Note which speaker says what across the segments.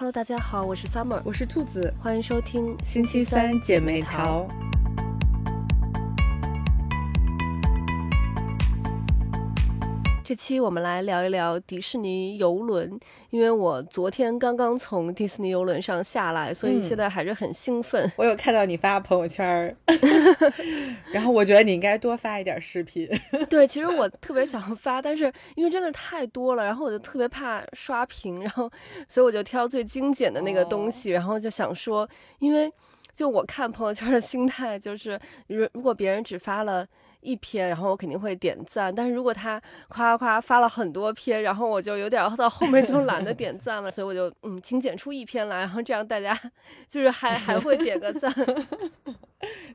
Speaker 1: Hello，大家好，我是 Summer，
Speaker 2: 我是兔子，
Speaker 1: 欢迎收听
Speaker 2: 星期三姐妹淘。
Speaker 1: 这期我们来聊一聊迪士尼游轮，因为我昨天刚刚从迪士尼游轮上下来，所以现在还是很兴奋。
Speaker 2: 我有看到你发朋友圈，然后我觉得你应该多发一点视频。
Speaker 1: 对，其实我特别想发，但是因为真的太多了，然后我就特别怕刷屏，然后所以我就挑最精简的那个东西，然后就想说，因为就我看朋友圈的心态就是，如如果别人只发了。一篇，然后我肯定会点赞，但是如果他夸夸夸发了很多篇，然后我就有点到后面就懒得点赞了，所以我就嗯精简出一篇来，然后这样大家就是还还会点个赞。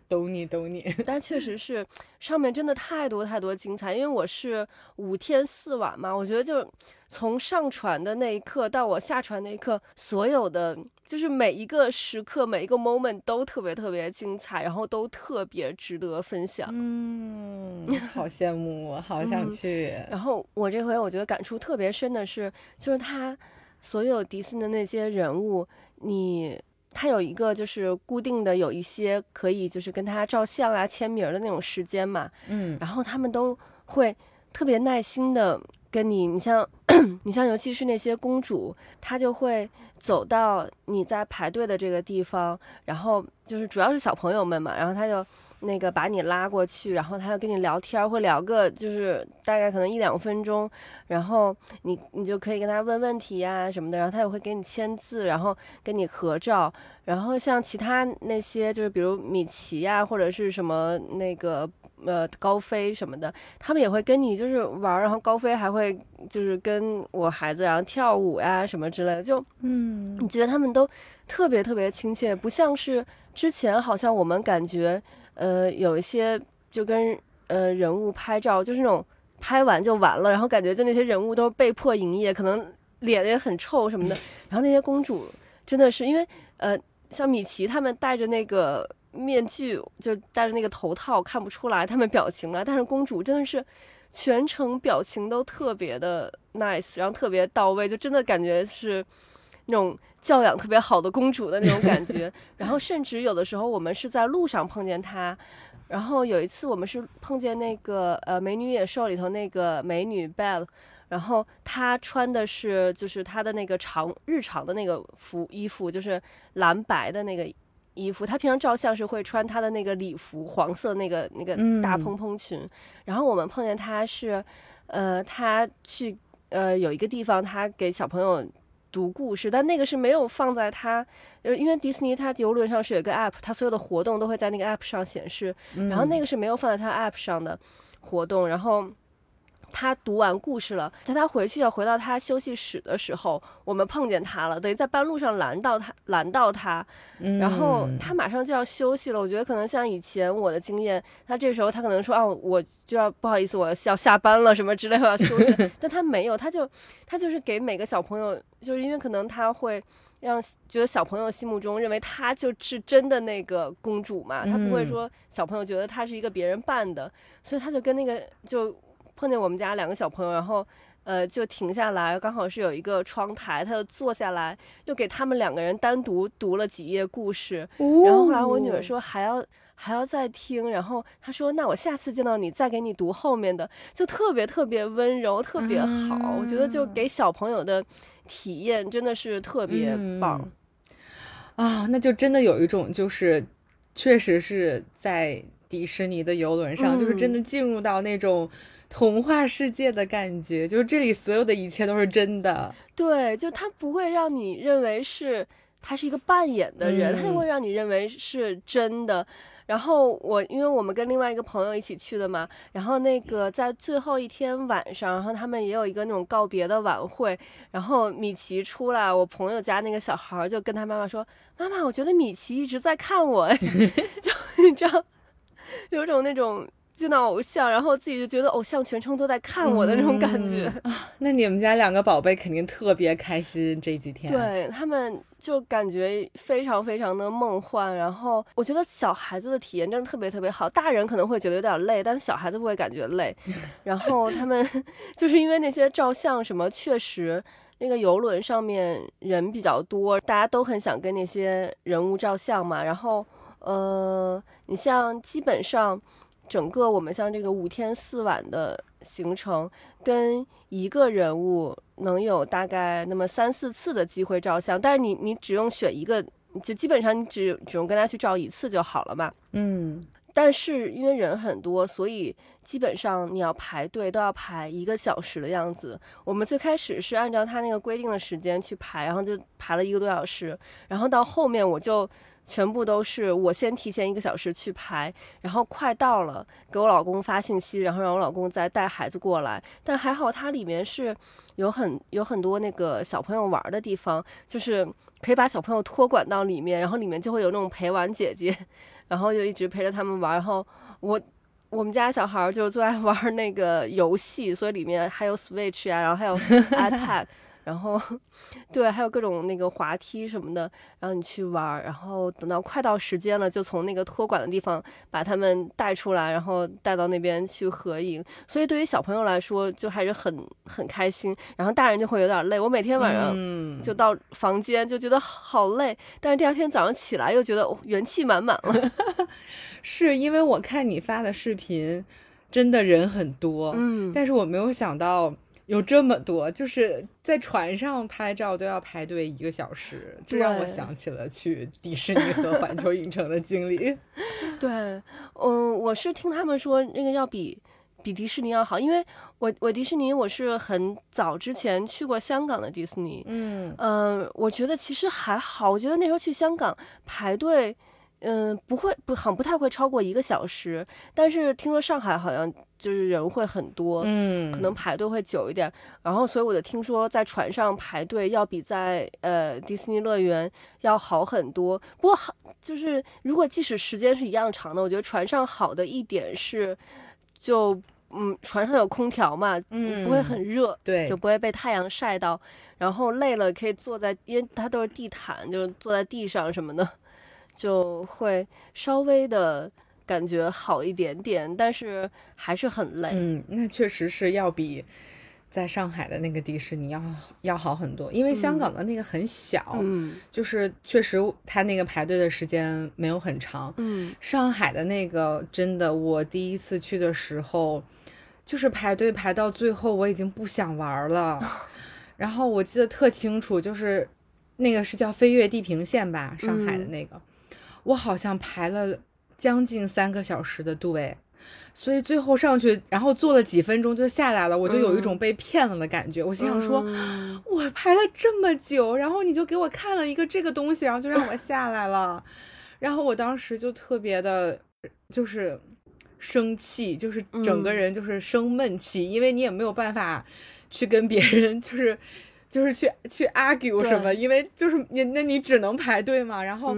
Speaker 2: 懂 你懂你，
Speaker 1: 但确实是上面真的太多太多精彩，因为我是五天四晚嘛，我觉得就从上船的那一刻到我下船那一刻，所有的就是每一个时刻每一个 moment 都特别特别精彩，然后都特别值得分享。
Speaker 2: 嗯，好羡慕，我好想去。
Speaker 1: 然后我这回我觉得感触特别深的是，就是他所有迪士尼的那些人物，你。他有一个就是固定的有一些可以就是跟他照相啊签名的那种时间嘛，
Speaker 2: 嗯，
Speaker 1: 然后他们都会特别耐心的跟你，你像 你像尤其是那些公主，她就会走到你在排队的这个地方，然后就是主要是小朋友们嘛，然后她就。那个把你拉过去，然后他要跟你聊天，会聊个就是大概可能一两分钟，然后你你就可以跟他问问题呀什么的，然后他也会给你签字，然后跟你合照。然后像其他那些就是比如米奇呀或者是什么那个呃高飞什么的，他们也会跟你就是玩，然后高飞还会就是跟我孩子然后跳舞呀什么之类的，就
Speaker 2: 嗯，
Speaker 1: 你觉得他们都特别特别亲切，不像是之前好像我们感觉。呃，有一些就跟呃人物拍照，就是那种拍完就完了，然后感觉就那些人物都被迫营业，可能脸也很臭什么的。然后那些公主真的是因为呃，像米奇他们戴着那个面具，就戴着那个头套，看不出来他们表情啊。但是公主真的是全程表情都特别的 nice，然后特别到位，就真的感觉是那种。教养特别好的公主的那种感觉，然后甚至有的时候我们是在路上碰见她，然后有一次我们是碰见那个呃美女野兽里头那个美女 Belle，然后她穿的是就是她的那个长日常的那个服衣服，就是蓝白的那个衣服，她平常照相是会穿她的那个礼服，黄色那个那个大蓬蓬裙，然后我们碰见她是，呃，她去呃有一个地方，她给小朋友。读故事，但那个是没有放在它，呃，因为迪士尼它游轮上是有一个 app，它所有的活动都会在那个 app 上显示，然后那个是没有放在它 app 上的活动，然后。他读完故事了，在他回去要回到他休息室的时候，我们碰见他了，等于在半路上拦到他，拦到他，然后他马上就要休息了。我觉得可能像以前我的经验，他这时候他可能说啊，我就要不好意思，我要下班了什么之类的要休息，但他没有，他就他就是给每个小朋友，就是因为可能他会让觉得小朋友心目中认为他就是真的那个公主嘛，他不会说小朋友觉得他是一个别人扮的，所以他就跟那个就。碰见我们家两个小朋友，然后，呃，就停下来，刚好是有一个窗台，他就坐下来，又给他们两个人单独读了几页故事。然后后来我女儿说还要还要再听，然后她说那我下次见到你再给你读后面的，就特别特别温柔，特别好。我觉得就给小朋友的体验真的是特别棒
Speaker 2: 啊！那就真的有一种就是，确实是在迪士尼的游轮上，就是真的进入到那种。童话世界的感觉，就是这里所有的一切都是真的。
Speaker 1: 对，就他不会让你认为是他是一个扮演的人，他就会让你认为是真的。然后我，因为我们跟另外一个朋友一起去的嘛，然后那个在最后一天晚上，然后他们也有一个那种告别的晚会，然后米奇出来，我朋友家那个小孩就跟他妈妈说：“妈妈，我觉得米奇一直在看我。”就你知道，有种那种。见到偶像，然后自己就觉得偶像全程都在看我的那种感觉
Speaker 2: 啊！那你们家两个宝贝肯定特别开心这几天。
Speaker 1: 对他们就感觉非常非常的梦幻，然后我觉得小孩子的体验真的特别特别好。大人可能会觉得有点累，但是小孩子不会感觉累。然后他们就是因为那些照相什么，确实那个游轮上面人比较多，大家都很想跟那些人物照相嘛。然后，呃，你像基本上整个我们像这个五天四晚的行程，跟一个人物能有大概那么三四次的机会照相，但是你你只用选一个，就基本上你只只用跟他去照一次就好了嘛。
Speaker 2: 嗯。
Speaker 1: 但是因为人很多，所以基本上你要排队都要排一个小时的样子。我们最开始是按照他那个规定的时间去排，然后就排了一个多小时。然后到后面我就全部都是我先提前一个小时去排，然后快到了给我老公发信息，然后让我老公再带孩子过来。但还好它里面是有很有很多那个小朋友玩的地方，就是可以把小朋友托管到里面，然后里面就会有那种陪玩姐姐。然后就一直陪着他们玩，然后我我们家小孩就最爱玩那个游戏，所以里面还有 Switch 啊，然后还有 iPad。然后，对，还有各种那个滑梯什么的，然后你去玩，然后等到快到时间了，就从那个托管的地方把他们带出来，然后带到那边去合影。所以对于小朋友来说，就还是很很开心。然后大人就会有点累。我每天晚上就到房间就觉得好累，但是第二天早上起来又觉得元气满满了。
Speaker 2: 是因为我看你发的视频，真的人很多，
Speaker 1: 嗯，
Speaker 2: 但是我没有想到。有这么多，就是在船上拍照都要排队一个小时，这让我想起了去迪士尼和环球影城的经历。
Speaker 1: 对，嗯，我是听他们说那个要比比迪士尼要好，因为我我迪士尼我是很早之前去过香港的迪士尼，
Speaker 2: 嗯
Speaker 1: 嗯，我觉得其实还好，我觉得那时候去香港排队。嗯，不会不很不太会超过一个小时，但是听说上海好像就是人会很多，
Speaker 2: 嗯，
Speaker 1: 可能排队会久一点。然后，所以我就听说在船上排队要比在呃迪士尼乐园要好很多。不过好就是如果即使时间是一样长的，我觉得船上好的一点是，就嗯船上有空调嘛，
Speaker 2: 嗯，
Speaker 1: 不会很热，
Speaker 2: 对，
Speaker 1: 就不会被太阳晒到。然后累了可以坐在，因为它都是地毯，就是坐在地上什么的。就会稍微的感觉好一点点，但是还是很累。
Speaker 2: 嗯，那确实是要比在上海的那个迪士尼要要好很多，因为香港的那个很小，
Speaker 1: 嗯，
Speaker 2: 就是确实它那个排队的时间没有很长。
Speaker 1: 嗯，
Speaker 2: 上海的那个真的，我第一次去的时候，就是排队排到最后，我已经不想玩了。然后我记得特清楚，就是那个是叫飞越地平线吧，上海的那个。我好像排了将近三个小时的队，所以最后上去，然后坐了几分钟就下来了，我就有一种被骗了的感觉。我心想说，我排了这么久，然后你就给我看了一个这个东西，然后就让我 下来了，然后我当时就特别的，就是生气，就是整个人就是生闷气，因为你也没有办法去跟别人，就是就是去去 argue 什么，因为就是你那你只能排队嘛，然后。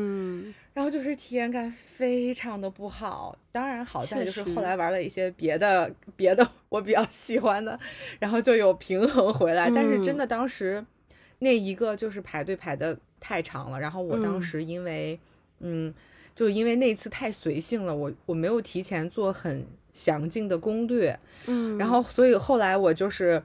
Speaker 2: 然后就是体验感非常的不好，当然好在就是后来玩了一些别的别的我比较喜欢的，然后就有平衡回来。但是真的当时那一个就是排队排的太长了，然后我当时因为嗯，就因为那次太随性了，我我没有提前做很详尽的攻略，
Speaker 1: 嗯，
Speaker 2: 然后所以后来我就是。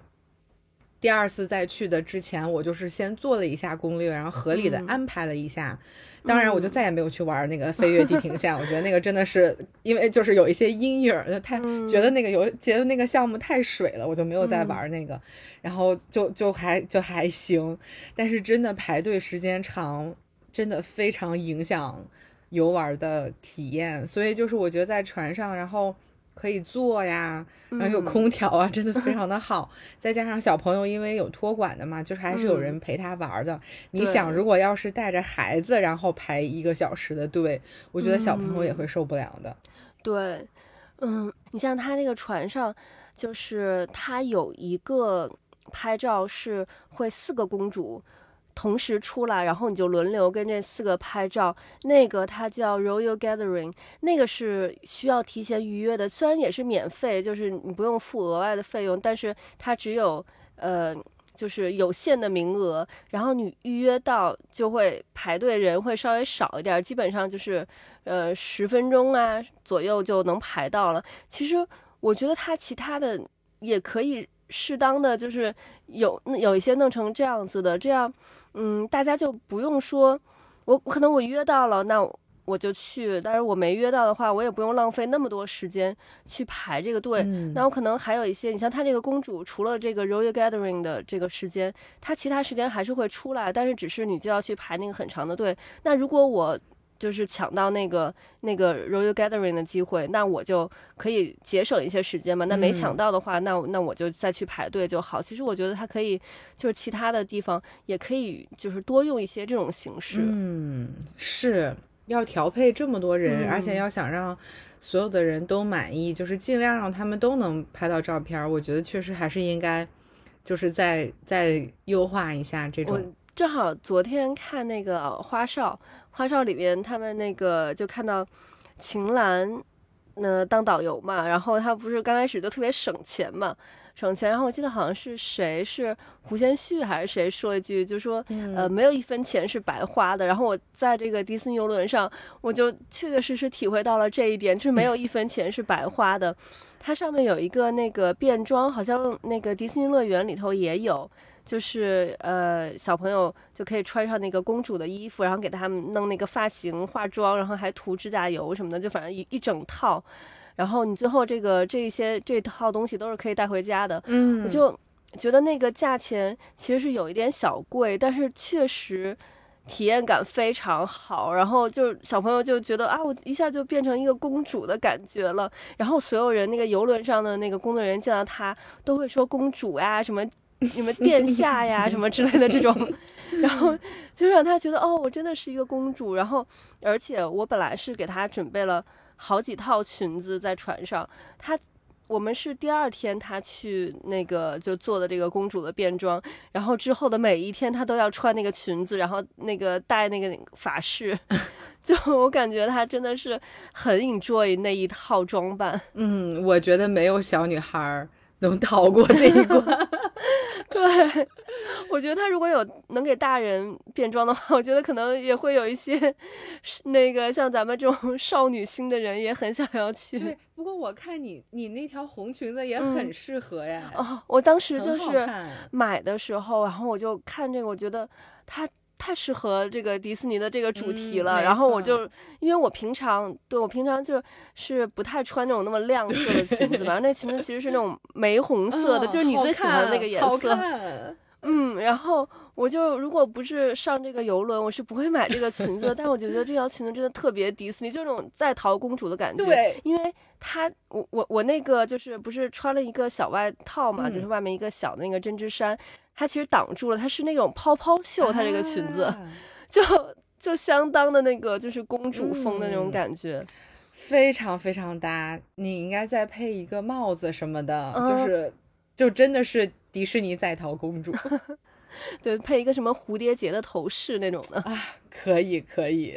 Speaker 2: 第二次再去的之前，我就是先做了一下攻略，然后合理的安排了一下。当然，我就再也没有去玩那个飞跃地平线。我觉得那个真的是因为就是有一些阴影，就太觉得那个游觉得那个项目太水了，我就没有再玩那个。然后就就还就还行，但是真的排队时间长，真的非常影响游玩的体验。所以就是我觉得在船上，然后。可以坐呀，然后有空调啊，真的非常的好。再加上小朋友因为有托管的嘛，就是还是有人陪他玩的。你想，如果要是带着孩子，然后排一个小时的队，我觉得小朋友也会受不了的。
Speaker 1: 对，嗯，你像他那个船上，就是他有一个拍照是会四个公主。同时出来，然后你就轮流跟这四个拍照。那个它叫 Royal Gathering，那个是需要提前预约的。虽然也是免费，就是你不用付额外的费用，但是它只有呃，就是有限的名额。然后你预约到就会排队人会稍微少一点，基本上就是呃十分钟啊左右就能排到了。其实我觉得它其他的也可以。适当的就是有有一些弄成这样子的，这样，嗯，大家就不用说，我可能我约到了，那我就去，但是我没约到的话，我也不用浪费那么多时间去排这个队。那我可能还有一些，你像他这个公主，除了这个 royal gathering 的这个时间，他其他时间还是会出来，但是只是你就要去排那个很长的队。那如果我就是抢到那个那个 royal gathering 的机会，那我就可以节省一些时间嘛。那没抢到的话，那那我就再去排队就好。其实我觉得他可以，就是其他的地方也可以，就是多用一些这种形式。
Speaker 2: 嗯，是要调配这么多人，而且要想让所有的人都满意，就是尽量让他们都能拍到照片。我觉得确实还是应该，就是再再优化一下这种。
Speaker 1: 正好昨天看那个花少。花少里面，他们那个就看到秦岚，那当导游嘛，然后他不是刚开始就特别省钱嘛，省钱。然后我记得好像是谁是胡先煦还是谁说一句，就说呃没有一分钱是白花的。然后我在这个迪士尼游轮上，我就确确实实体会到了这一点，就是没有一分钱是白花的。它上面有一个那个变装，好像那个迪士尼乐园里头也有。就是呃，小朋友就可以穿上那个公主的衣服，然后给他们弄那个发型、化妆，然后还涂指甲油什么的，就反正一一整套。然后你最后这个这些这套东西都是可以带回家的。
Speaker 2: 嗯，
Speaker 1: 我就觉得那个价钱其实是有一点小贵，但是确实体验感非常好。然后就小朋友就觉得啊，我一下就变成一个公主的感觉了。然后所有人那个游轮上的那个工作人员见到他都会说公主呀什么。你们殿下呀，什么之类的这种，然后就让他觉得哦，我真的是一个公主。然后，而且我本来是给他准备了好几套裙子在船上。他，我们是第二天他去那个就做的这个公主的变装，然后之后的每一天他都要穿那个裙子，然后那个戴那个发饰。就我感觉他真的是很 enjoy 那一套装扮。
Speaker 2: 嗯，我觉得没有小女孩能逃过这一关。
Speaker 1: 对，我觉得他如果有能给大人变装的话，我觉得可能也会有一些那个像咱们这种 少女心的人也很想要去。
Speaker 2: 对，不过我看你你那条红裙子也很适合呀。
Speaker 1: 哦，我当时就是买的时候，然后我就看这个，我觉得它。太适合这个迪士尼的这个主题了，然后我就因为我平常对我平常就是不太穿那种那么亮色的裙子嘛，那裙子其实是那种玫红色的，就是你最喜欢的那个颜色。嗯，然后我就如果不是上这个游轮，我是不会买这个裙子。但我觉得这条裙子真的特别迪士尼，就那种在逃公主的感觉。
Speaker 2: 对，
Speaker 1: 因为它我我我那个就是不是穿了一个小外套嘛，就是外面一个小的那个针织衫。它其实挡住了，它是那种泡泡袖，它这个裙子，就就相当的那个就是公主风的那种感觉，
Speaker 2: 非常非常搭。你应该再配一个帽子什么的，就是就真的是迪士尼在逃公主。
Speaker 1: 对，配一个什么蝴蝶结的头饰那种的
Speaker 2: 啊，可以可以。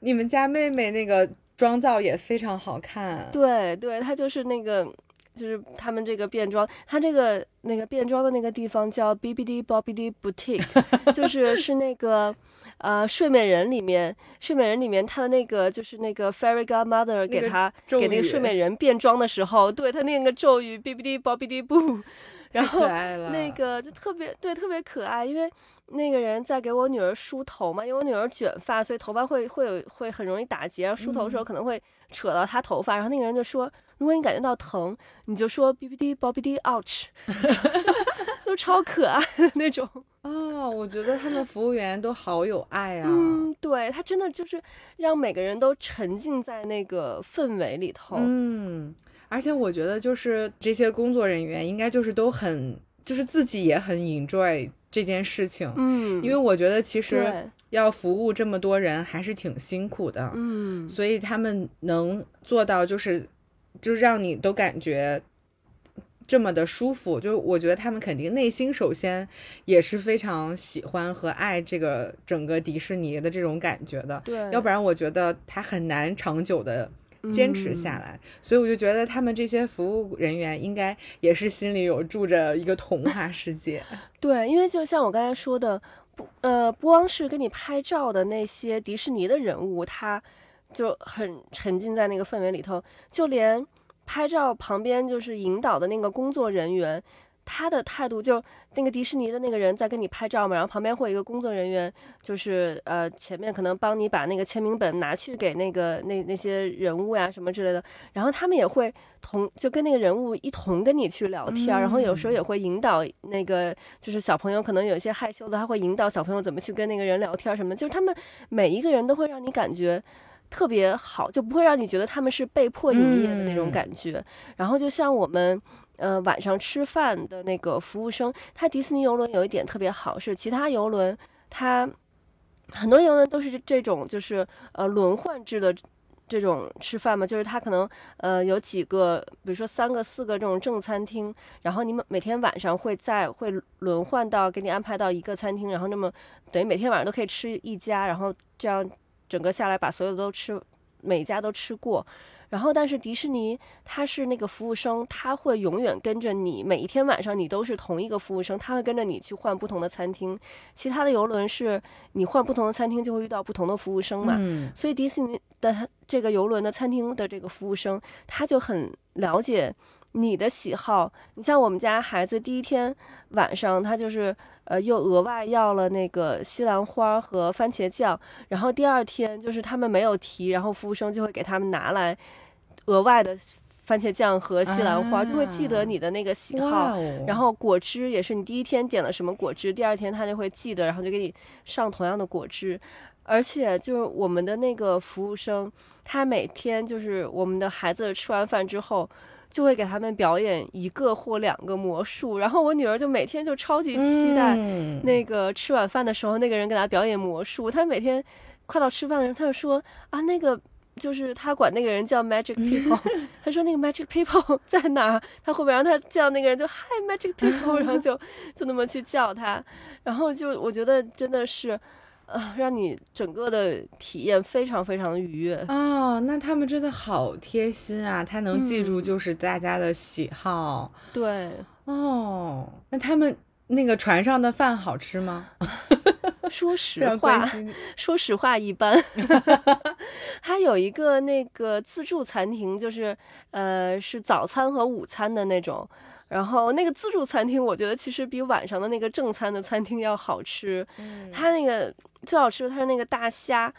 Speaker 2: 你们家妹妹那个妆造也非常好看，
Speaker 1: 对对，她就是那个。就是他们这个变装，她这个那个变装的那个地方叫 B B D Bobby D Boutique，就是是那个呃睡美人里面，睡美人里面她的那个就是那个 Fairy Godmother 给她给那个睡美人变装的时候，对她那个咒语 B B D Bobby D Boo，然后那个就特别对特别可爱，因为那个人在给我女儿梳头嘛，因为我女儿卷发，所以头发会会有会很容易打结，然后梳头的时候可能会扯到她头发，然后那个人就说。如果你感觉到疼，你就说 B B D B D ouch，都超可爱的那种
Speaker 2: 啊！我觉得他们服务员都好有爱啊。
Speaker 1: 嗯，对他真的就是让每个人都沉浸在那个氛围里头。
Speaker 2: 嗯，而且我觉得就是这些工作人员应该就是都很，就是自己也很 enjoy 这件事情。
Speaker 1: 嗯，
Speaker 2: 因为我觉得其实要服务这么多人还是挺辛苦的。
Speaker 1: 嗯，
Speaker 2: 所以他们能做到就是。就是让你都感觉这么的舒服，就是我觉得他们肯定内心首先也是非常喜欢和爱这个整个迪士尼的这种感觉的，
Speaker 1: 对，
Speaker 2: 要不然我觉得他很难长久的坚持下来。所以我就觉得他们这些服务人员应该也是心里有住着一个童话世界。
Speaker 1: 对，因为就像我刚才说的，不呃，不光是给你拍照的那些迪士尼的人物，他。就很沉浸在那个氛围里头，就连拍照旁边就是引导的那个工作人员，他的态度就那个迪士尼的那个人在跟你拍照嘛，然后旁边会有一个工作人员，就是呃前面可能帮你把那个签名本拿去给那个那那些人物呀什么之类的，然后他们也会同就跟那个人物一同跟你去聊天，然后有时候也会引导那个就是小朋友可能有一些害羞的，他会引导小朋友怎么去跟那个人聊天什么，就是他们每一个人都会让你感觉。特别好，就不会让你觉得他们是被迫营业的那种感觉。然后就像我们，呃，晚上吃饭的那个服务生，他迪士尼游轮有一点特别好，是其他游轮，它很多游轮都是这种，就是呃轮换制的这种吃饭嘛，就是他可能呃有几个，比如说三个、四个这种正餐厅，然后你们每天晚上会在会轮换到给你安排到一个餐厅，然后那么等于每天晚上都可以吃一家，然后这样。整个下来把所有的都吃，每家都吃过，然后但是迪士尼他是那个服务生，他会永远跟着你，每一天晚上你都是同一个服务生，他会跟着你去换不同的餐厅。其他的游轮是你换不同的餐厅就会遇到不同的服务生嘛，所以迪士尼的这个游轮的餐厅的这个服务生他就很了解。你的喜好，你像我们家孩子第一天晚上，他就是呃又额外要了那个西兰花和番茄酱，然后第二天就是他们没有提，然后服务生就会给他们拿来额外的番茄酱和西兰花，就会记得你的那个喜好。然后果汁也是，你第一天点了什么果汁，第二天他就会记得，然后就给你上同样的果汁。而且就是我们的那个服务生，他每天就是我们的孩子吃完饭之后。就会给他们表演一个或两个魔术，然后我女儿就每天就超级期待那个吃晚饭的时候，那个人给她表演魔术。她每天快到吃饭的时候，她就说啊，那个就是她管那个人叫 Magic People，她说那个 Magic People 在哪儿？她会不会让他叫那个人就 Hi Magic People，然后就就那么去叫他，然后就我觉得真的是。啊，让你整个的体验非常非常的愉悦
Speaker 2: 哦。那他们真的好贴心啊，他能记住就是大家的喜好。
Speaker 1: 对
Speaker 2: 哦，那他们那个船上的饭好吃吗？
Speaker 1: 说实 话，说实话一般。他有一个那个自助餐厅，就是呃是早餐和午餐的那种。然后那个自助餐厅，我觉得其实比晚上的那个正餐的餐厅要好吃。嗯，它那个最好吃的，它是那个大虾，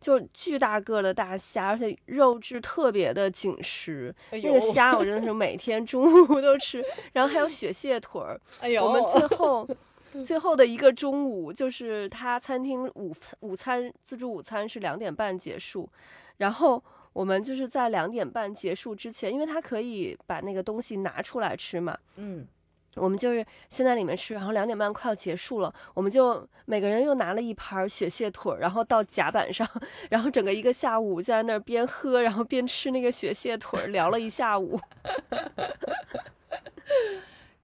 Speaker 1: 就巨大个的大虾，而且肉质特别的紧实。那个虾我真的是每天中午 都吃。然后还有雪蟹腿儿。
Speaker 2: 哎呦，
Speaker 1: 我们最后 最后的一个中午，就是他餐厅午午餐自助午餐是两点半结束，然后。我们就是在两点半结束之前，因为他可以把那个东西拿出来吃嘛。
Speaker 2: 嗯，
Speaker 1: 我们就是先在里面吃，然后两点半快要结束了，我们就每个人又拿了一盘雪蟹腿，然后到甲板上，然后整个一个下午就在那儿边喝，然后边吃那个雪蟹腿，聊了一下午。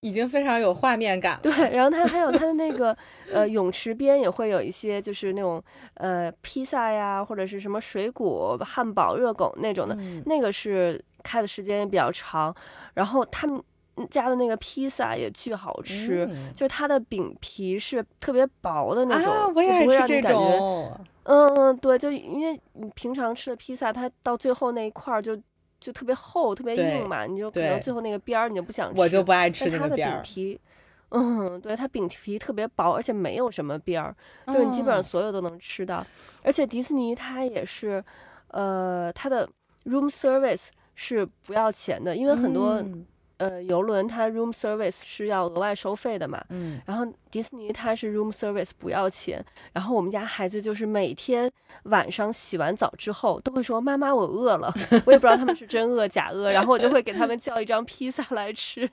Speaker 2: 已经非常有画面感了。
Speaker 1: 对，然后它还有它的那个呃泳池边也会有一些就是那种呃披萨呀，或者是什么水果、汉堡、热狗那种的，那个是开的时间也比较长。然后他们家的那个披萨也巨好吃，就是它的饼皮是特别薄的那种，
Speaker 2: 我也
Speaker 1: 是
Speaker 2: 这种。
Speaker 1: 嗯嗯，对，就因为你平常吃的披萨，它到最后那一块儿就。就特别厚，特别硬嘛，你就可能最后那个边儿你就不想吃。
Speaker 2: 我就不爱吃那个
Speaker 1: 边儿。饼皮，嗯，对，它饼皮特别薄，而且没有什么边儿，就是你基本上所有都能吃到。而且迪士尼它也是，呃，它的 room service 是不要钱的，因为很多。呃，游轮它 room service 是要额外收费的嘛？
Speaker 2: 嗯，
Speaker 1: 然后迪士尼它是 room service 不要钱。然后我们家孩子就是每天晚上洗完澡之后都会说：“妈妈，我饿了。”我也不知道他们是真饿假饿。然后我就会给他们叫一张披萨来吃。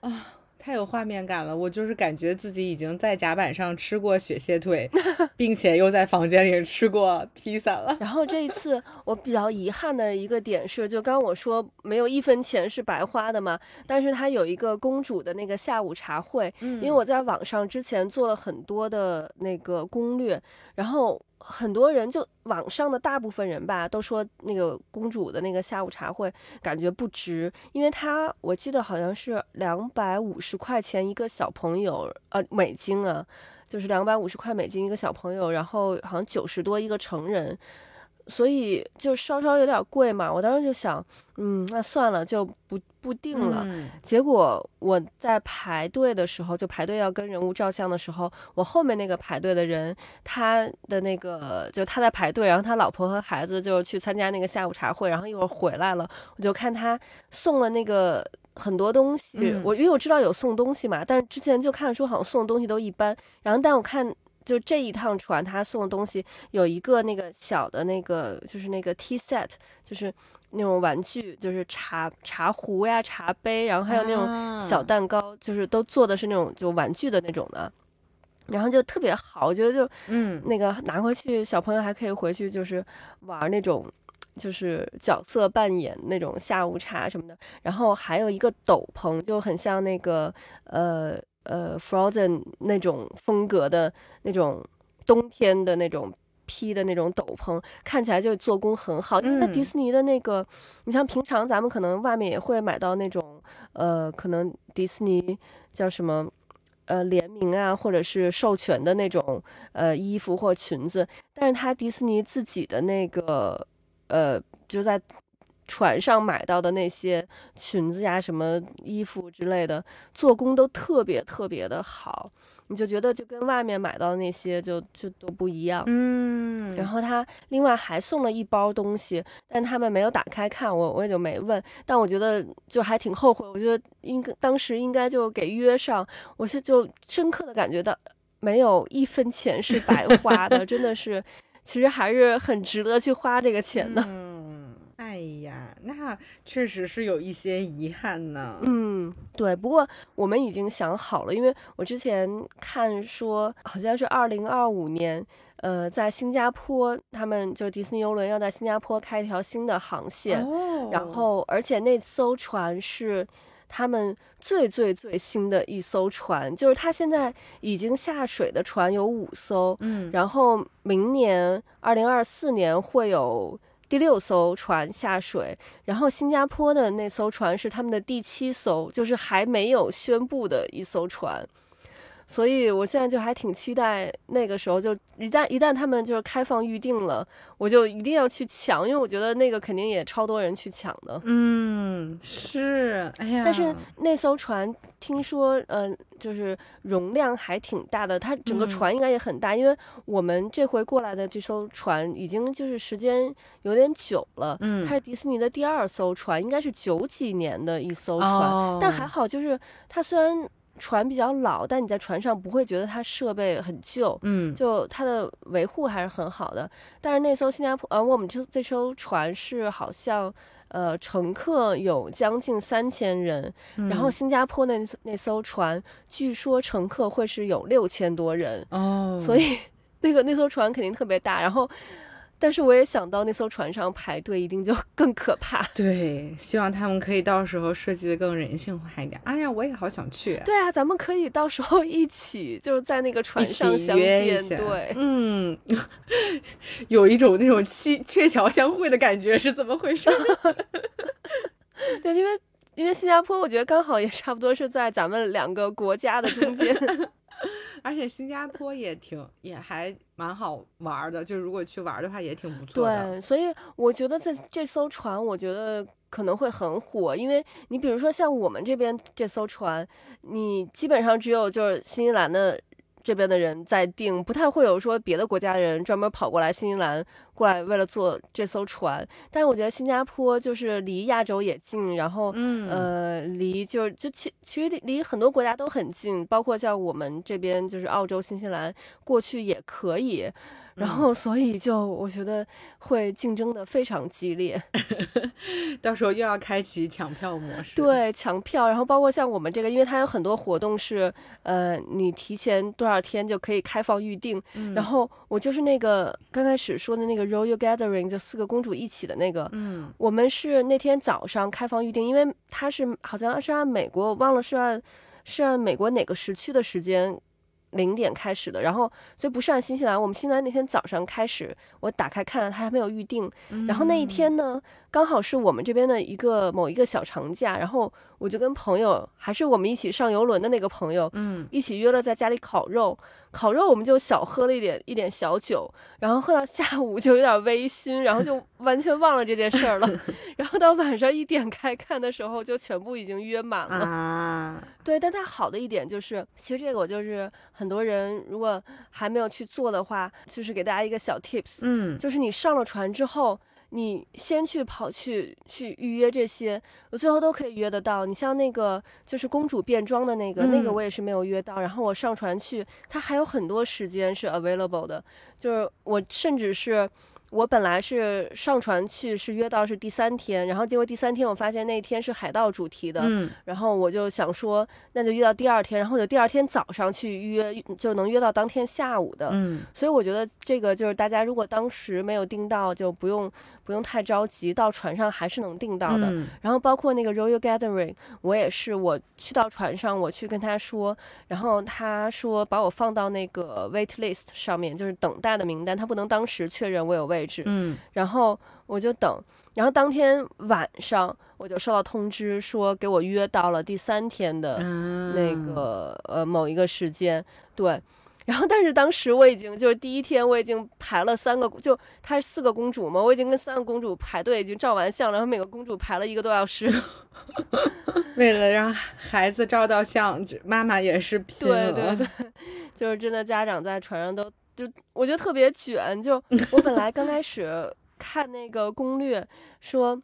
Speaker 2: 啊。太有画面感了，我就是感觉自己已经在甲板上吃过雪蟹腿，并且又在房间里吃过披萨了。
Speaker 1: 然后这一次 我比较遗憾的一个点是，就刚我说没有一分钱是白花的嘛，但是它有一个公主的那个下午茶会，因为我在网上之前做了很多的那个攻略，然后。很多人就网上的大部分人吧，都说那个公主的那个下午茶会感觉不值，因为她我记得好像是两百五十块钱一个小朋友，呃，美金啊，就是两百五十块美金一个小朋友，然后好像九十多一个成人，所以就稍稍有点贵嘛。我当时就想，嗯，那算了，就不不定了。
Speaker 2: 嗯
Speaker 1: 结果我在排队的时候，就排队要跟人物照相的时候，我后面那个排队的人，他的那个就他在排队，然后他老婆和孩子就去参加那个下午茶会，然后一会儿回来了，我就看他送了那个很多东西，
Speaker 2: 嗯
Speaker 1: 我因为我知道有送东西嘛，但是之前就看说好像送的东西都一般，然后但我看。就这一趟船，他送的东西有一个那个小的那个，就是那个 tea set，就是那种玩具，就是茶茶壶呀、茶杯，然后还有那种
Speaker 2: 啊。
Speaker 1: 小蛋糕，就是都做的是那种就玩具的那种的，然后就特别好，我觉得就
Speaker 2: 嗯。
Speaker 1: 那个拿回去，小朋友还可以回去就是玩那种。就是角色扮演那种下午茶什么的，然后还有一个斗篷，就很像那个呃呃 Frozen 那种风格的那种冬天的那种披的那种斗篷，看起来就做工很好。因为
Speaker 2: 嗯
Speaker 1: 迪士尼的那个，你像平常咱们可能外面也会买到那种呃，可能迪士尼叫什么？呃，联名啊，或者是授权的那种呃衣服或裙子，但是它迪士尼自己的那个呃，就在船上买到的那些裙子呀、什么衣服之类的，做工都特别特别的好，你就觉得就跟外面买到的那些就就都不一样。
Speaker 2: 嗯，
Speaker 1: 然后他另外还送了一包东西，但他们没有打开看，我我也就没问。但我觉得就还挺后悔，我觉得应该当时应该就给约上。我现在就深刻的感觉到，没有一分钱是白花的，真的是，其实还是很值得去花这个钱的。
Speaker 2: 嗯，哎呀，那确实是有一些遗憾呢。
Speaker 1: 嗯，对。不过我们已经想好了，因为我之前看说好像是二零二五年，呃，在新加坡，他们就迪士尼游轮要在新加坡开一条新的航线。
Speaker 2: 哦
Speaker 1: 然后，而且那艘船是他们最最最新的一艘船，就是它现在已经下水的船有五艘，
Speaker 2: 嗯，
Speaker 1: 然后明年二零二四年会有第六艘船下水，然后新加坡的那艘船是他们的第七艘，就是还没有宣布的一艘船。所以我现在就还挺期待那个时候，就一旦一旦他们就是开放预定了，我就一定要去抢，因为我觉得那个肯定也超多人去抢的。
Speaker 2: 嗯，是，哎呀，
Speaker 1: 但是那艘船听说，呃，就是容量还挺大的，它整个
Speaker 2: 嗯
Speaker 1: 船应该也很大，因为我们这回过来的这艘船已经就是时间有点久了，
Speaker 2: 嗯
Speaker 1: 它是迪士尼的第二艘船，应该是九几年的一艘船，
Speaker 2: 哦
Speaker 1: 但还好，就是它虽然船比较老，但你在船上不会觉得它设备很旧，
Speaker 2: 嗯，
Speaker 1: 就它的维护还是很好的。但是那艘新加坡，呃，我们这这艘船是好像，呃，乘客有将近三千人，然后
Speaker 2: 嗯
Speaker 1: 新加坡那那艘船，据说乘客会是有六千多人，
Speaker 2: 哦，
Speaker 1: 所以 那个那艘船肯定特别大。然后，但是我也想到那艘船上排队一定就更可怕。
Speaker 2: 对，希望他们可以到时候设计的更人性化一点。哎呀，我也好想去啊。
Speaker 1: 对啊，咱们可以到时候一起就是在那个船上相见。对，
Speaker 2: 嗯，有一种那种七鹊桥相会的感觉，是怎么回事？
Speaker 1: 对，因为因为新加坡，我觉得刚好也差不多是在咱们两个国家的中间。
Speaker 2: 而且新加坡也挺，也还蛮好玩的，就如果去玩的话，也挺不错的。
Speaker 1: 对，所以我觉得这这艘船，我觉得可能会很火，因为你比如说像我们这边这艘船，你基本上只有就是新西兰的。这边的人在订，不太会有说别的国家的人专门跑过来新西兰过来为了坐这艘船。但是我觉得新加坡就是离亚洲也近，然后
Speaker 2: 嗯，
Speaker 1: 呃，离就是就其其实离离很多国家都很近，包括像我们这边就是澳洲、新西兰，过去也可以。然后所以就我觉得会竞争的非常激烈，
Speaker 2: 到时候又要开启抢票模式。，
Speaker 1: 对抢票，然后包括像我们这个，因为它有很多活动是，呃，你提前多少天就可以开放预定。
Speaker 2: 嗯、
Speaker 1: 然后我就是那个刚开始说的那个 Royal Gathering，就四个公主一起的那个，
Speaker 2: 嗯
Speaker 1: 我们是那天早上开放预定，因为它是好像是按美国，我忘了是按是按美国哪个时区的时间零点开始的，然后所以不是按新西兰，我们新西兰那天早上开始，我打开看了，它还没有预定，然后那一天呢，刚好是我们这边的一个某一个小长假，然后我就跟朋友，还是我们一起上游轮的那个朋友，
Speaker 2: 嗯，
Speaker 1: 一起约了在家里烤肉。烤肉我们就小喝了一点一点小酒，然后喝到下午就有点微醺，然后就完全忘了这件事儿了。然后到晚上一点开看的时候，就全部已经约满了。
Speaker 2: 啊，
Speaker 1: 对，但它好的一点就是，其实这个我就是很多人如果还没有去做的话，就是给大家一个小 tips，
Speaker 2: 嗯
Speaker 1: 就是你上了船之后，你先去跑去去预约这些，我最后都可以约得到。你像那个就是公主变装的那个，那个
Speaker 2: 嗯
Speaker 1: 我也是没有约到。然后我上船去，它还有很多时间是 available 的，就是我甚至是。我本来是上船去是约到是第三天，然后结果第三天我发现那天是海盗主题的，
Speaker 2: 嗯
Speaker 1: 然后我就想说那就约到第二天，然后就第二天早上去预约就能约到当天下午的，
Speaker 2: 嗯
Speaker 1: 所以我觉得这个就是大家如果当时没有订到，就不用不用太着急，到船上还是能订到的。
Speaker 2: 嗯
Speaker 1: 然后包括那个 Royal Gathering，我也是，我去到船上，我去跟他说，然后他说把我放到那个 wait list 上面，就是等待的名单，他不能当时确认我有位置，
Speaker 2: 嗯
Speaker 1: 然后我就等，然后当天晚上我就收到通知说给我约到了第三天的
Speaker 2: 嗯，
Speaker 1: 那个呃某一个时间，对。然后，但是当时我已经就是第一天，我已经排了三个，就她是四个公主嘛，我已经跟三个公主排队，已经照完相，然后每个公主排了一个多小时。
Speaker 2: 为了让孩子照到相，这妈妈也是拼
Speaker 1: 对
Speaker 2: 了。
Speaker 1: 对对，就是真的家长在船上都就我觉得特别卷。就我本来刚开始看那个攻略说。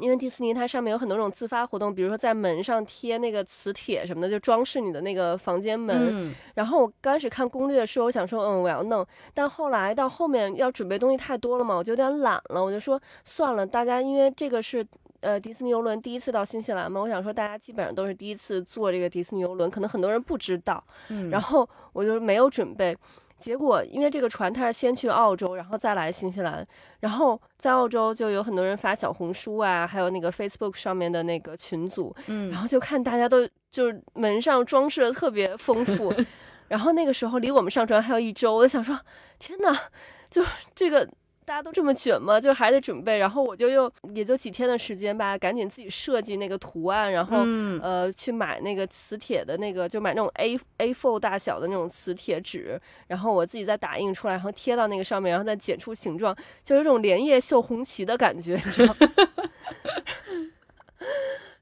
Speaker 1: 因为迪士尼它上面有很多种自发活动，比如说在门上贴那个磁铁什么的，就装饰你的那个房间门。
Speaker 2: 嗯
Speaker 1: 然后我刚开始看攻略的时候，我想说，嗯，我要弄，但后来到后面要准备东西太多了嘛，我就有点懒了，我就说算了，大家因为这个是。呃，迪士尼游轮第一次到新西兰嘛，我想说大家基本上都是第一次坐这个迪士尼游轮，可能很多人不知道，
Speaker 2: 嗯，
Speaker 1: 然后我就没有准备。结果因为这个船它是先去澳洲，然后再来新西兰，然后在澳洲就有很多人发小红书啊，还有那个 Facebook 上面的那个群组，
Speaker 2: 嗯。
Speaker 1: 然后就看大家都就是门上装饰的特别丰富，然后那个时候离我们上船还有一周，我就想说，天呐，就这个大家都这么卷吗？就还得准备，然后我就又也就几天的时间吧，赶紧自己设计那个图案，然后、
Speaker 2: 嗯
Speaker 1: 呃去买那个磁铁的那个，就买那种 A A4 大小的那种磁铁纸，然后我自己再打印出来，然后贴到那个上面，然后再剪出形状，就有一种连夜绣红旗的感觉，你知道吗？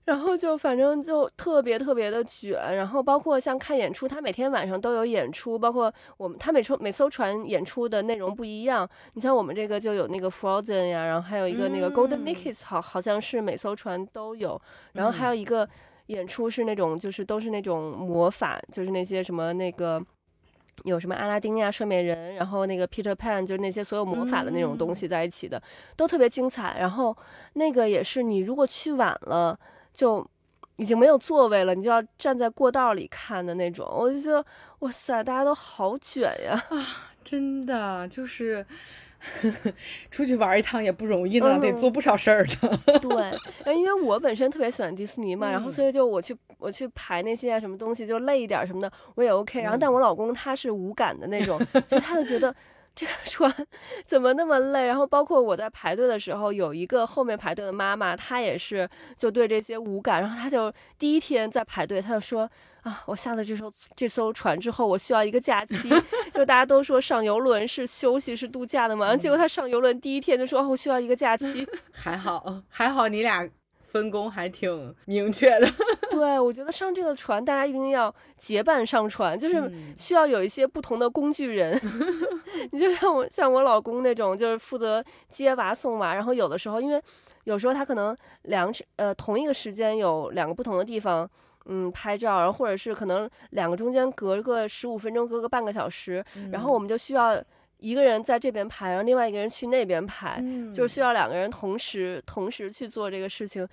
Speaker 1: 然后就反正就特别特别的卷，然后包括像看演出，他每天晚上都有演出，包括我们他每艘每艘船演出的内容不一样。你像我们这个就有那个 Frozen 呀，然后还有一个那个 Golden
Speaker 2: 嗯
Speaker 1: Mickey's，好好像是每艘船都有，然后还有一个演出是那种就是都是那种魔法，就是那些什么那个。有什么阿拉丁呀、睡美人，然后那个 Peter Pan，就那些所有魔法的那种东西在一起的，都特别精彩。然后那个也是，你如果去晚了，就已经没有座位了，你就要站在过道里看的那种。我就觉得，哇塞，大家都好卷呀！
Speaker 2: 啊真的就是出去玩一趟也不容易呢，
Speaker 1: 嗯
Speaker 2: 得做不少事儿的。
Speaker 1: 对，因为我本身特别喜欢迪士尼嘛，然后
Speaker 2: 嗯
Speaker 1: 所以就我去我去排那些啊什么东西，就累一点儿什么的，我也 OK。然后但我老公他是无感的那种，所以他就觉得。这个 船怎么那么累？然后包括我在排队的时候，有一个后面排队的妈妈，她也是就对这些无感。然后她就第一天在排队，她就说啊，我下了这艘这艘船之后，我需要一个假期。就大家都说上游轮是休息是度假的嘛，然后结果她上游轮第一天就说、哦我需要一个假期。
Speaker 2: 还 好还好，你俩分工还挺明确的。
Speaker 1: 对，我觉得上这个船，大家一定要结伴上船，就是
Speaker 2: 嗯
Speaker 1: 需要有一些不同的工具人。你就像我像我老公那种，就是负责接娃送娃，然后有的时候，因为有时候他可能两呃同一个时间有两个不同的地方。嗯，拍照，然后或者是可能两个中间隔个十五分钟，隔个半个小时，然后我们就需要一个人在这边拍，然后另外一个人去那边拍，
Speaker 2: 嗯
Speaker 1: 就是需要两个人同时同时去做这个事情。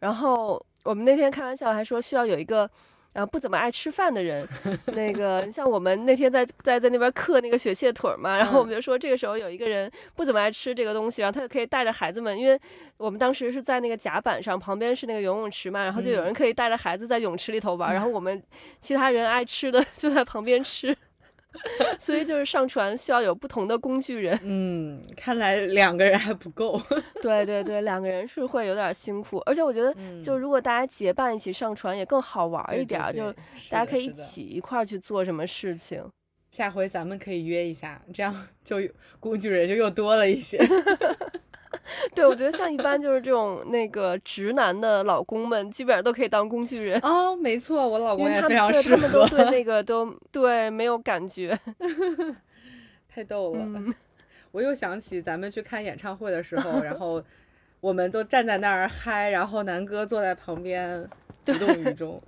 Speaker 1: 然后我们那天开玩笑还说需要有一个。呃，不怎么爱吃饭的人，那个像我们那天在在在那边刻那个雪蟹腿儿嘛，然后我们就说这个时候有一个人不怎么爱吃这个东西，然后他就可以带着孩子们，因为我们当时是在那个甲板上，旁边是那个游泳池嘛，然后就有人可以带着孩子在泳池里头玩，然后我们其他人爱吃的 就在旁边吃。所以就是上船需要有不同的工具人。
Speaker 2: 嗯，看来两个人还不够。
Speaker 1: 对对对，两个人是会有点辛苦，而且我觉得，就如果大家结伴一起上船，也更好玩一点，就大家可以一起一块儿去做什么事情。
Speaker 2: 下回咱们可以约一下，这样就工具人就又多了一些。
Speaker 1: 对，我觉得像一般就是这种那个直男的老公们，基本上都可以当工具人。
Speaker 2: 哦，没错，我老公也非常
Speaker 1: 适合。他们都对那个都对没有感觉，
Speaker 2: 太逗了。我又想起咱们去看演唱会的时候，然 后我们都站在那儿嗨，然后南哥坐在旁边无动于衷。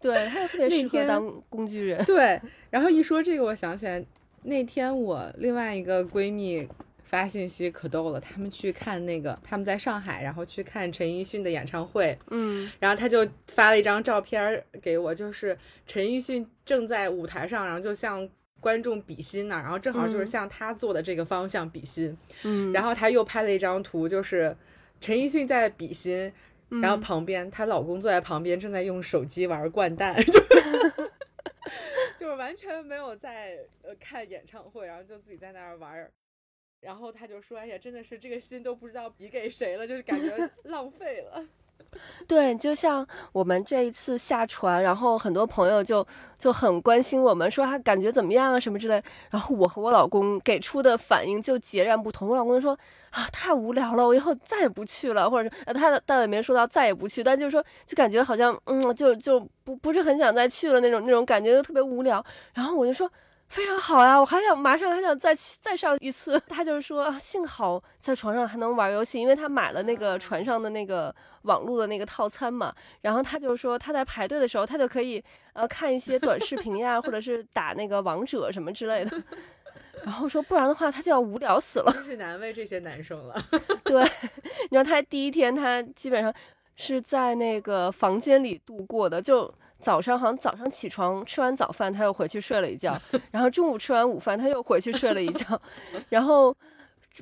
Speaker 1: 对，他也特别适合当工具人。
Speaker 2: 对，然后一说这个，我想起来那天我另外一个闺蜜。发信息可逗了，他们去看那个，他们在上海，然后去看陈奕迅的演唱会，
Speaker 1: 嗯，
Speaker 2: 然后他就发了一张照片给我，就是陈奕迅正在舞台上，然后就向观众比心呢，然后正好就是向他坐的这个方向比心，
Speaker 1: 嗯，
Speaker 2: 然后他又拍了一张图，就是陈奕迅在比心，然后旁边她老公坐在旁边正在用手机玩掼蛋，就是完全没有在呃看演唱会，然后就自己在那儿玩。然后他就说：“哎呀，真的是这个心都不知道比给谁了，就是感觉 浪费了。”
Speaker 1: 对，就像我们这一次下船，然后很多朋友就就很关心我们，说他感觉怎么样啊什么之类。然后我和我老公给出的反应就截然不同。我老公说：“啊，太无聊了，我以后再也不去了。”或者是他倒也没说到再也不去，但就是说，就感觉好像嗯，就就不不是很想再去了那种那种感觉，就特别无聊。然后我就说。非常好呀，我还想马上还想再去再上一次。他就是说，幸好在床上还能玩游戏，因为他买了那个船上的那个网络的那个套餐嘛。然后他就说，他在排队的时候，他就可以呃看一些短视频呀，或者是打那个王者什么之类的。然后说，不然的话他就要无聊死了。
Speaker 2: 真是难为这些男生了。
Speaker 1: 对，你知道他第一天他基本上是在那个房间里度过的，就。早上好像早上起床吃完早饭，他又回去睡了一觉，然后中午吃完午饭，他又回去睡了一觉，然后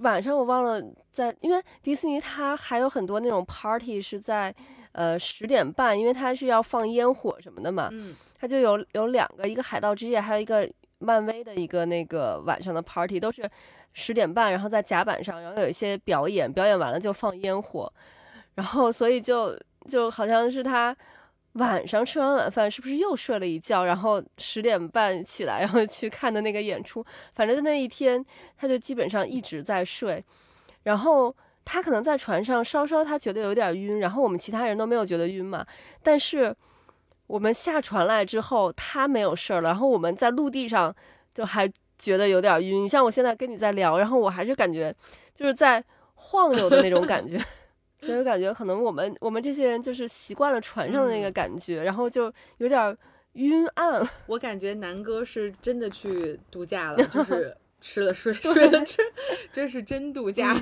Speaker 1: 晚上我忘了在，因为迪士尼它还有很多那种 party 是在呃十点半，因为它是要放烟火什么的嘛，
Speaker 2: 嗯，
Speaker 1: 它就有有两个，一个海盗之夜，还有一个漫威的一个那个晚上的 party 都是十点半，然后在甲板上，然后有一些表演，表演完了就放烟火，然后所以就就好像是他。晚上吃完晚饭是不是又睡了一觉？然后十点半起来，然后去看的那个演出。反正那一天他就基本上一直在睡。然后他可能在船上稍稍他觉得有点晕，然后我们其他人都没有觉得晕嘛。但是我们下船来之后，他没有事儿了。然后我们在陆地上就还觉得有点晕。你像我现在跟你在聊，然后我还是感觉就是在晃悠的那种感觉。所以感觉可能我们我们这些人就是习惯了船上的那个感觉，然后就有点晕暗。
Speaker 2: 我感觉南哥是真的去度假了，就 是吃了睡，睡了吃，这是真度假。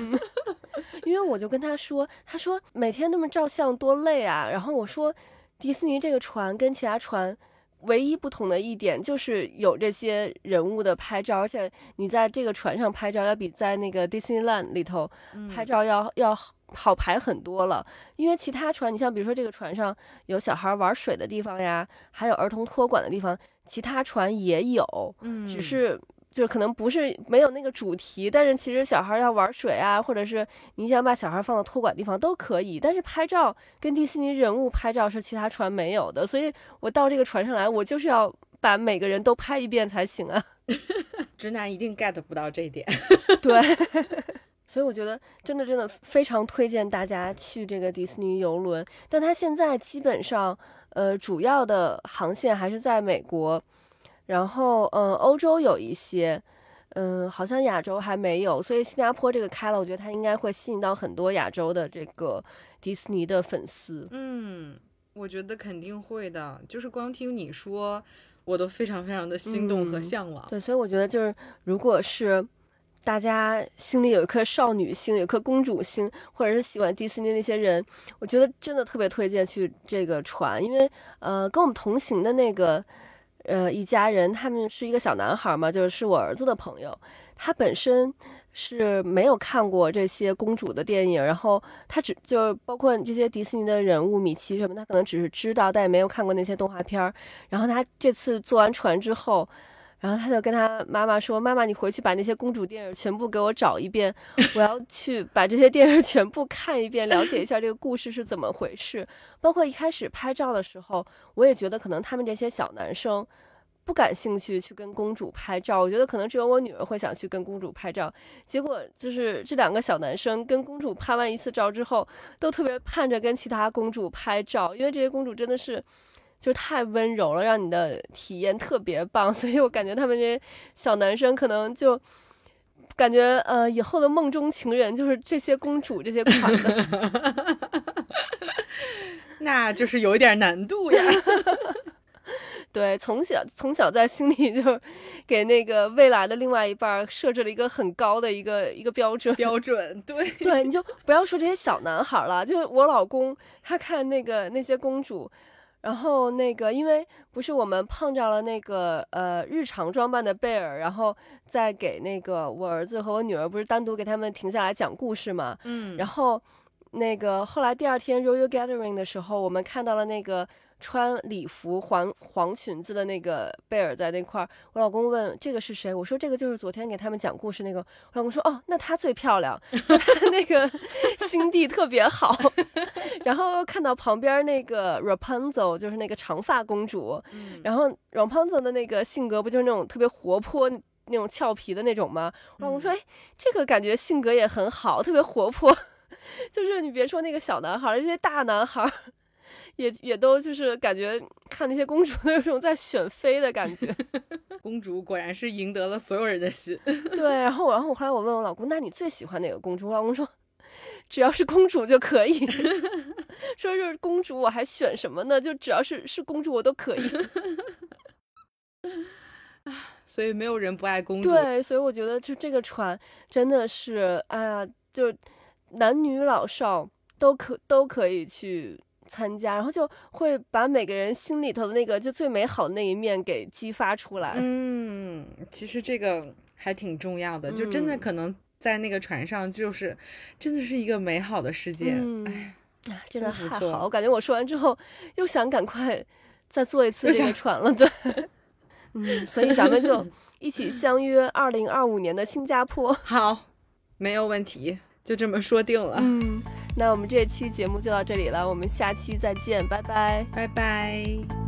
Speaker 1: 因为我就跟他说，他说每天那么照相多累啊。然后我说，迪士尼这个船跟其他船。唯一不同的一点就是有这些人物的拍照，而且你在这个船上拍照要比在那个 Disneyland 里头拍照要要好排很多了。因为其他船，你像比如说这个船上有小孩玩水的地方呀，还有儿童托管的地方，其他船也有，
Speaker 2: 嗯，
Speaker 1: 只是。就可能不是没有那个主题，但是其实小孩要玩水啊，或者是你想把小孩放到托管地方都可以。但是拍照跟迪士尼人物拍照是其他船没有的，所以我到这个船上来，我就是要把每个人都拍一遍才行啊。
Speaker 2: 直男一定 get 不到这一点。
Speaker 1: 对，所以我觉得真的真的非常推荐大家去这个迪士尼游轮，但它现在基本上呃主要的航线还是在美国。然后，嗯，欧洲有一些，嗯，好像亚洲还没有，所以新加坡这个开了，我觉得它应该会吸引到很多亚洲的这个迪士尼的粉丝。
Speaker 2: 嗯，我觉得肯定会的，就是光听你说，我都非常非常的心动和向往。
Speaker 1: 对，所以我觉得就是，如果是大家心里有一颗少女心，有一颗公主心，或者是喜欢迪士尼那些人，我觉得真的特别推荐去这个船，因为，呃，跟我们同行的那个。呃，一家人，他们是一个小男孩嘛，就是是我儿子的朋友，他本身是没有看过这些公主的电影，然后他只就包括这些迪士尼的人物，米奇什么，他可能只是知道，但也没有看过那些动画片儿。然后他这次坐完船之后，然后他就跟他妈妈说：“妈妈，你回去把那些公主电影全部给我找一遍，我要去把这些电影全部看一遍，了解一下这个故事是怎么回事。包括一开始拍照的时候，我也觉得可能他们这些小男生不感兴趣去跟公主拍照，我觉得可能只有我女儿会想去跟公主拍照。结果就是这两个小男生跟公主拍完一次照之后，都特别盼着跟其他公主拍照，因为这些公主真的是。”就太温柔了，让你的体验特别棒，所以我感觉他们这些小男生可能就感觉呃，以后的梦中情人就是这些公主这些款的，
Speaker 2: 那就是有一点难度呀。
Speaker 1: 对，从小从小在心里就给那个未来的另外一半设置了一个很高的一个一个标准
Speaker 2: 标准。对
Speaker 1: 对，你就不要说这些小男孩了，就我老公他看那个那些公主。然后那个，因为不是我们碰着了那个呃日常装扮的贝尔，然后再给那个我儿子和我女儿不是单独给他们停下来讲故事嘛，
Speaker 2: 嗯，
Speaker 1: 然后那个后来第二天 Royal Gathering 的时候，我们看到了那个。穿礼服黄黄裙子的那个贝尔在那块儿，我老公问这个是谁？我说这个就是昨天给他们讲故事那个。我老公说哦，那她最漂亮，她那个 心地特别好。然后看到旁边那个 Rapunzel，就是那个长发公主。然后 Rapunzel 的那个性格不就是那种特别活泼、那种俏皮的那种吗？我老公说哎，这个感觉性格也很好，特别活泼。就是你别说那个小男孩，这些大男孩。也也都就是感觉看那些公主都有种在选妃的感觉，
Speaker 2: 公主果然是赢得了所有人的心。
Speaker 1: 对，然后然后后来我问我老公，那你最喜欢哪个公主？我老公说，只要是公主就可以。说是公主，我还选什么呢？就只要是是公主，我都可以。
Speaker 2: 所以没有人不爱公主。
Speaker 1: 对，所以我觉得就这个船真的是，哎呀，就男女老少都可都可以去。参加，然后就会把每个人心里头的那个就最美好的那一面给激发出来。
Speaker 2: 嗯，其实这个还挺重要的，就真的可能在那个船上，就是真的是一个美好的世界。哎，
Speaker 1: 真的太好，我感觉我说完之后又想赶快再坐一次这个船了。对，嗯，所以咱们就一起相约二零二五年的新加坡。
Speaker 2: 好，没有问题，就这么说定了。
Speaker 1: 嗯。那我们这期节目就到这里了，我们下期再见，拜拜，
Speaker 2: 拜拜。